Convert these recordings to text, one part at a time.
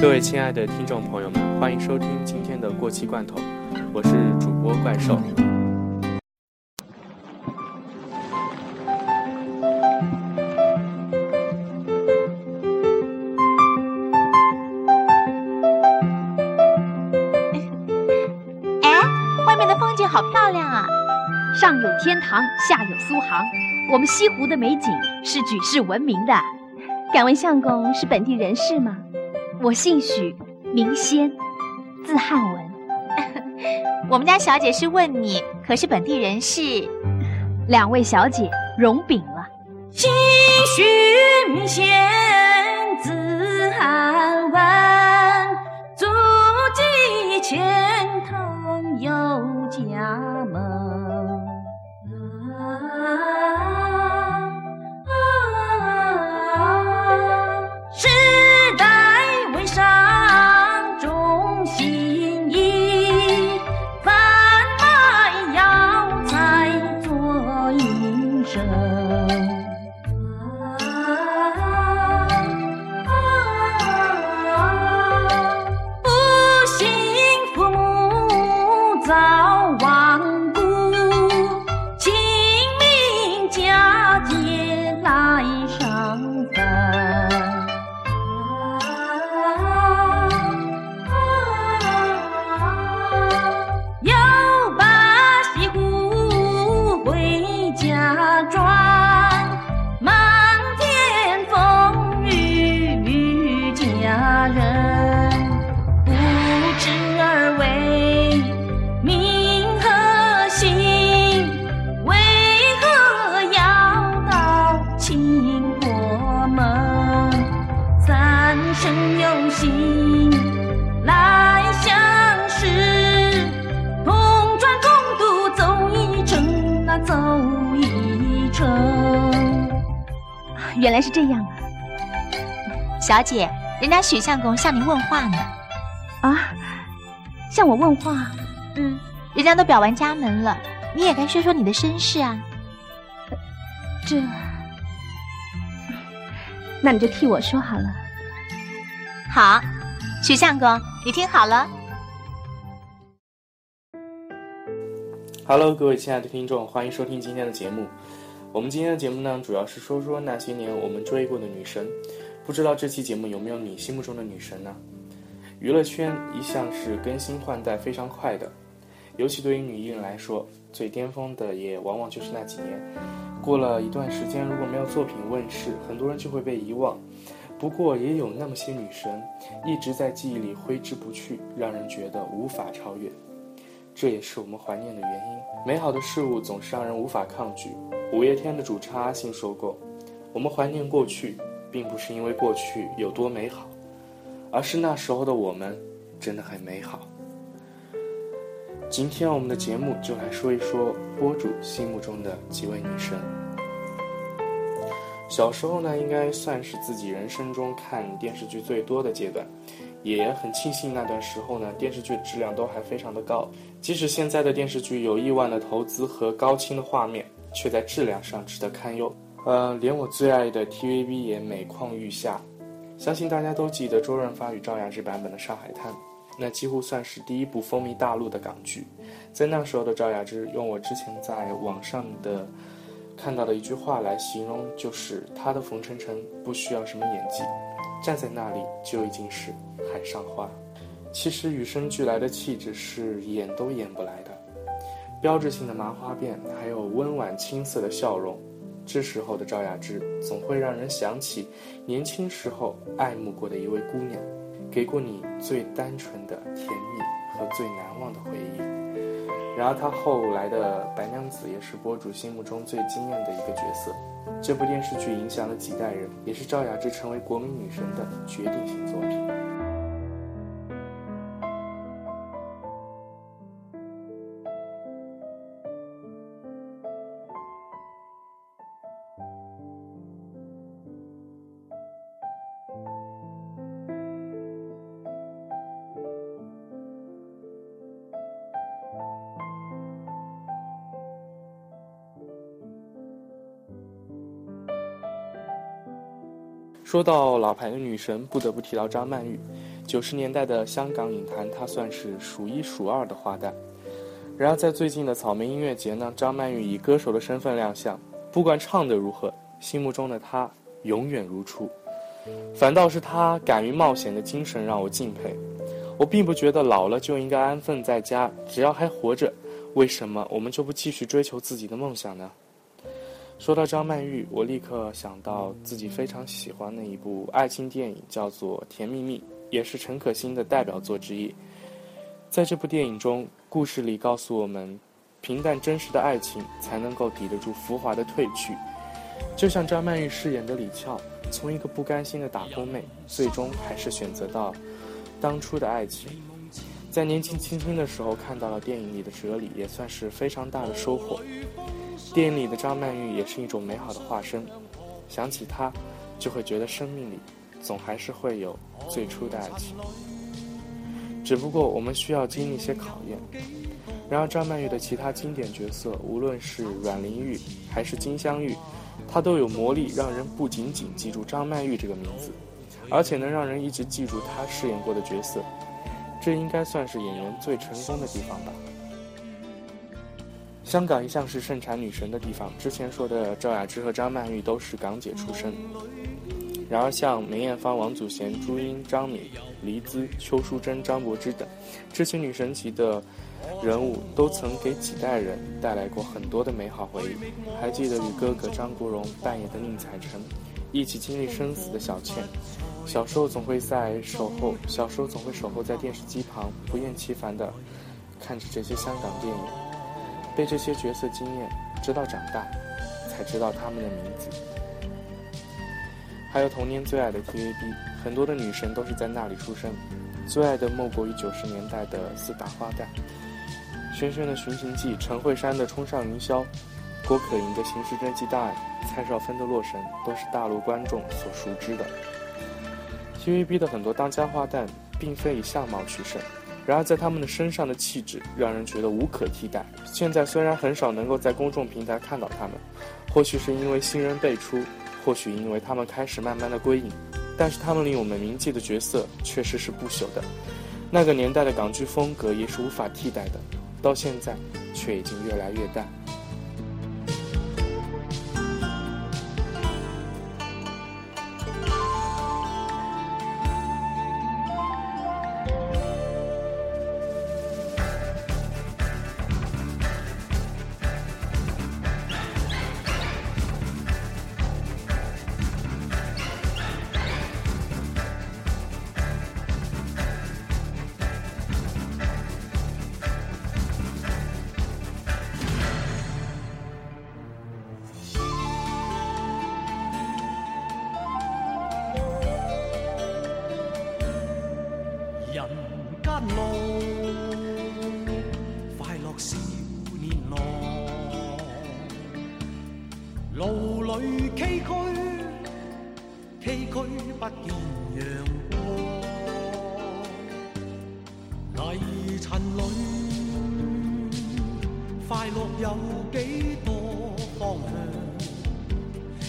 各位亲爱的听众朋友们，欢迎收听今天的过期罐头，我是主播怪兽。哎，外面的风景好漂亮啊！上有天堂，下有苏杭，我们西湖的美景是举世闻名的。敢问相公是本地人士吗？我姓许，名仙，字汉文。我们家小姐是问你，可是本地人士？两位小姐容禀了。姓许名仙，字汉文，祖籍钱塘有生。原来是这样啊！小姐，人家许相公向您问话呢。啊，向我问话，嗯，人家都表完家门了，你也该说说你的身世啊。这……那你就替我说好了。好，许相公，你听好了。Hello，各位亲爱的听众，欢迎收听今天的节目。我们今天的节目呢，主要是说说那些年我们追过的女神。不知道这期节目有没有你心目中的女神呢？娱乐圈一向是更新换代非常快的，尤其对于女艺人来说，最巅峰的也往往就是那几年。过了一段时间，如果没有作品问世，很多人就会被遗忘。不过也有那么些女神，一直在记忆里挥之不去，让人觉得无法超越。这也是我们怀念的原因。美好的事物总是让人无法抗拒。五月天的主唱阿信说过：“我们怀念过去，并不是因为过去有多美好，而是那时候的我们真的很美好。”今天我们的节目就来说一说播主心目中的几位女神。小时候呢，应该算是自己人生中看电视剧最多的阶段，也很庆幸那段时候呢，电视剧质量都还非常的高。即使现在的电视剧有亿万的投资和高清的画面，却在质量上值得堪忧。呃，连我最爱的 TVB 也每况愈下。相信大家都记得周润发与赵雅芝版本的《上海滩》，那几乎算是第一部风靡大陆的港剧。在那时候的赵雅芝，用我之前在网上的看到的一句话来形容，就是她的冯程程不需要什么演技，站在那里就已经是海上花。其实与生俱来的气质是演都演不来的，标志性的麻花辫，还有温婉青涩的笑容，这时候的赵雅芝总会让人想起年轻时候爱慕过的一位姑娘，给过你最单纯的甜蜜和最难忘的回忆。然而，她后来的白娘子也是博主心目中最惊艳的一个角色。这部电视剧影响了几代人，也是赵雅芝成为国民女神的决定性作品。说到老牌的女神，不得不提到张曼玉。九十年代的香港影坛，她算是数一数二的花旦。然而在最近的草莓音乐节呢，张曼玉以歌手的身份亮相，不管唱得如何，心目中的她永远如初。反倒是她敢于冒险的精神让我敬佩。我并不觉得老了就应该安分在家，只要还活着，为什么我们就不继续追求自己的梦想呢？说到张曼玉，我立刻想到自己非常喜欢的一部爱情电影，叫做《甜蜜蜜》，也是陈可辛的代表作之一。在这部电影中，故事里告诉我们，平淡真实的爱情才能够抵得住浮华的褪去。就像张曼玉饰演的李翘，从一个不甘心的打工妹，最终还是选择到当初的爱情。在年纪轻轻的时候看到了电影里的哲理，也算是非常大的收获。电影里的张曼玉也是一种美好的化身，想起她，就会觉得生命里总还是会有最初的爱情。只不过我们需要经历一些考验。然而张曼玉的其他经典角色，无论是阮玲玉还是金镶玉，她都有魔力，让人不仅仅记住张曼玉这个名字，而且能让人一直记住她饰演过的角色。这应该算是演员最成功的地方吧。香港一向是盛产女神的地方，之前说的赵雅芝和张曼玉都是港姐出身。然而，像梅艳芳、王祖贤、朱茵、张敏、黎姿、邱淑贞、张柏芝等这些女神级的人物，都曾给几代人带来过很多的美好回忆。还记得与哥哥张国荣扮演的宁采臣，一起经历生死的小倩，小时候总会在守候，小时候总会守候在电视机旁，不厌其烦地看着这些香港电影。被这些角色惊艳，直到长大，才知道他们的名字。还有童年最爱的 TVB，很多的女神都是在那里出生。最爱的莫过于九十年代的四大花旦：轩轩的《寻秦记》，陈慧珊的《冲上云霄》，郭可盈的《刑事侦缉档案》，蔡少芬的《洛神》，都是大陆观众所熟知的。TVB 的很多当家花旦，并非以相貌取胜。然而，在他们的身上的气质让人觉得无可替代。现在虽然很少能够在公众平台看到他们，或许是因为新人辈出，或许因为他们开始慢慢的归隐，但是他们令我们铭记的角色确实是不朽的。那个年代的港剧风格也是无法替代的，到现在却已经越来越淡。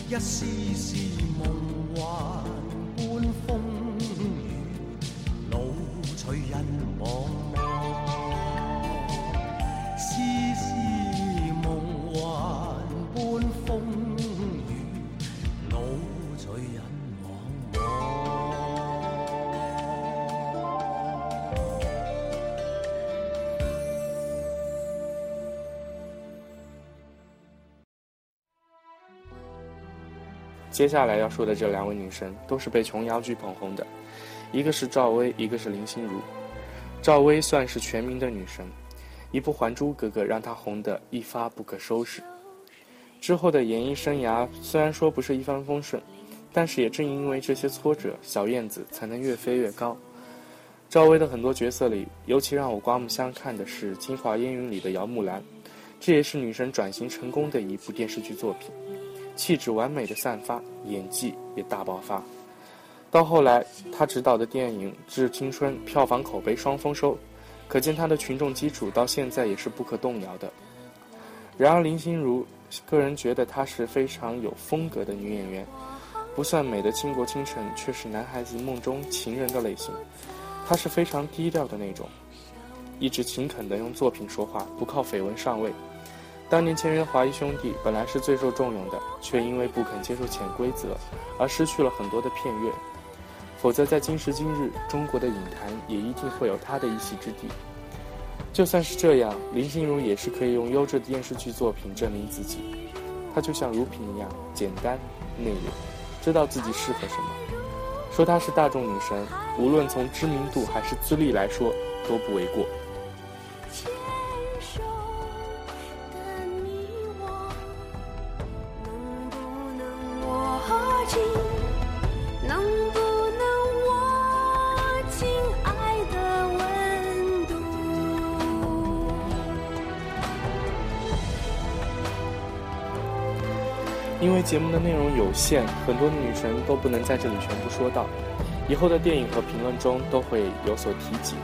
一丝丝梦幻般，风雨路随人往。接下来要说的这两位女神都是被琼瑶剧捧红的，一个是赵薇，一个是林心如。赵薇算是全民的女神，一部《还珠格格》让她红得一发不可收拾。之后的演艺生涯虽然说不是一帆风顺，但是也正因为这些挫折，小燕子才能越飞越高。赵薇的很多角色里，尤其让我刮目相看的是《京华烟云》里的姚木兰，这也是女神转型成功的一部电视剧作品。气质完美的散发，演技也大爆发。到后来，他执导的电影《致青春》票房口碑双丰收，可见他的群众基础到现在也是不可动摇的。然而林心如，个人觉得她是非常有风格的女演员，不算美的倾国倾城，却是男孩子梦中情人的类型。她是非常低调的那种，一直勤恳地用作品说话，不靠绯闻上位。当年签约华谊兄弟，本来是最受重用的，却因为不肯接受潜规则，而失去了很多的片约。否则，在今时今日，中国的影坛也一定会有他的一席之地。就算是这样，林心如也是可以用优质的电视剧作品证明自己。她就像如萍一样，简单内敛，知道自己适合什么。说她是大众女神，无论从知名度还是资历来说，都不为过。节目的内容有限，很多女神都不能在这里全部说到，以后的电影和评论中都会有所提及。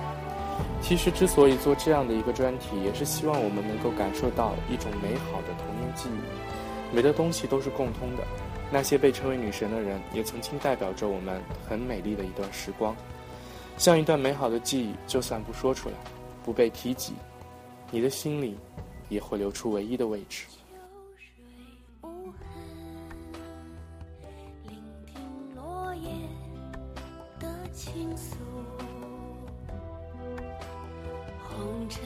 其实之所以做这样的一个专题，也是希望我们能够感受到一种美好的童年记忆。美的东西都是共通的，那些被称为女神的人，也曾经代表着我们很美丽的一段时光，像一段美好的记忆，就算不说出来，不被提及，你的心里也会留出唯一的位置。倾诉，红尘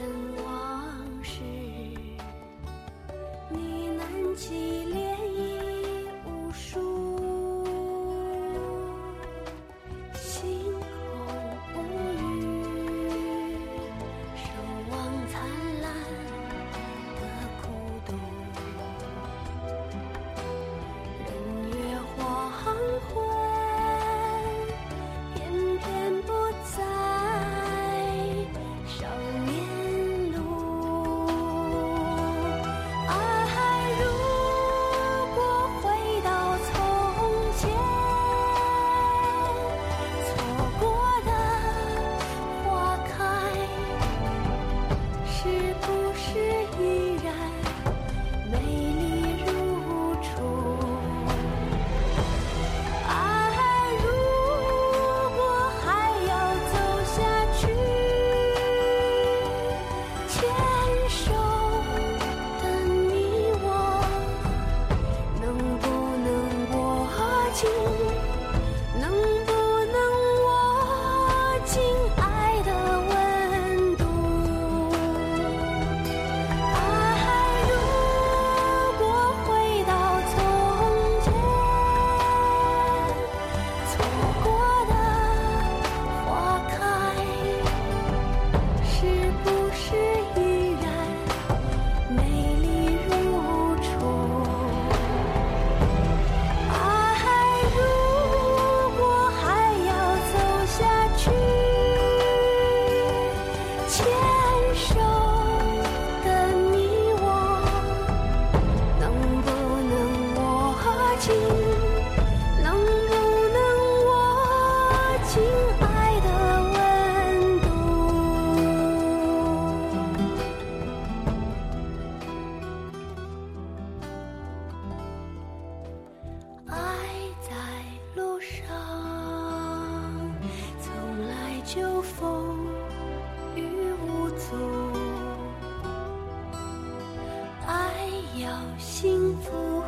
要幸福，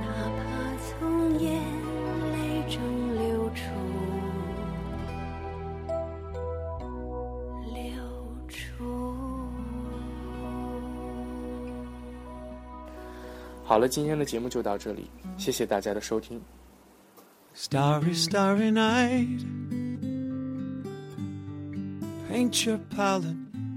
哪怕从眼泪中流出，流出。好了，今天的节目就到这里，谢谢大家的收听。Starry, starry night. Paint your palette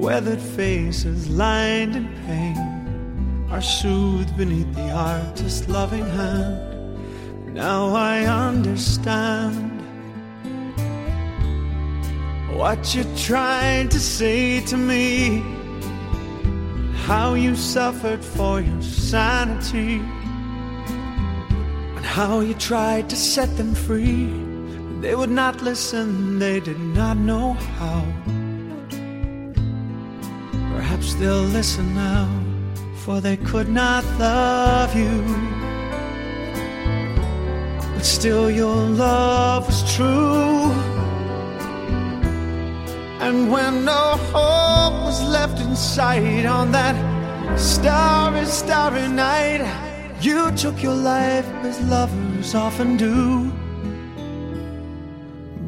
Weathered faces lined in pain are soothed beneath the artist's loving hand. Now I understand what you tried to say to me, how you suffered for your sanity, and how you tried to set them free. They would not listen, they did not know how. Perhaps they'll listen now, for they could not love you. But still, your love was true. And when no hope was left in sight on that starry, starry night, you took your life as lovers often do.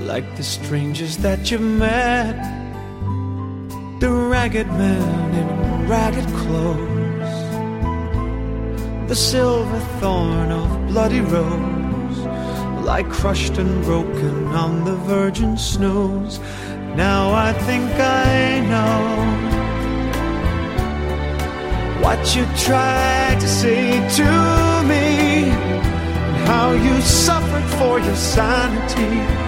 like the strangers that you met. The ragged man in ragged clothes, the silver thorn of bloody rose, lie crushed and broken on the virgin snows. Now I think I know what you tried to say to me, and how you suffered for your sanity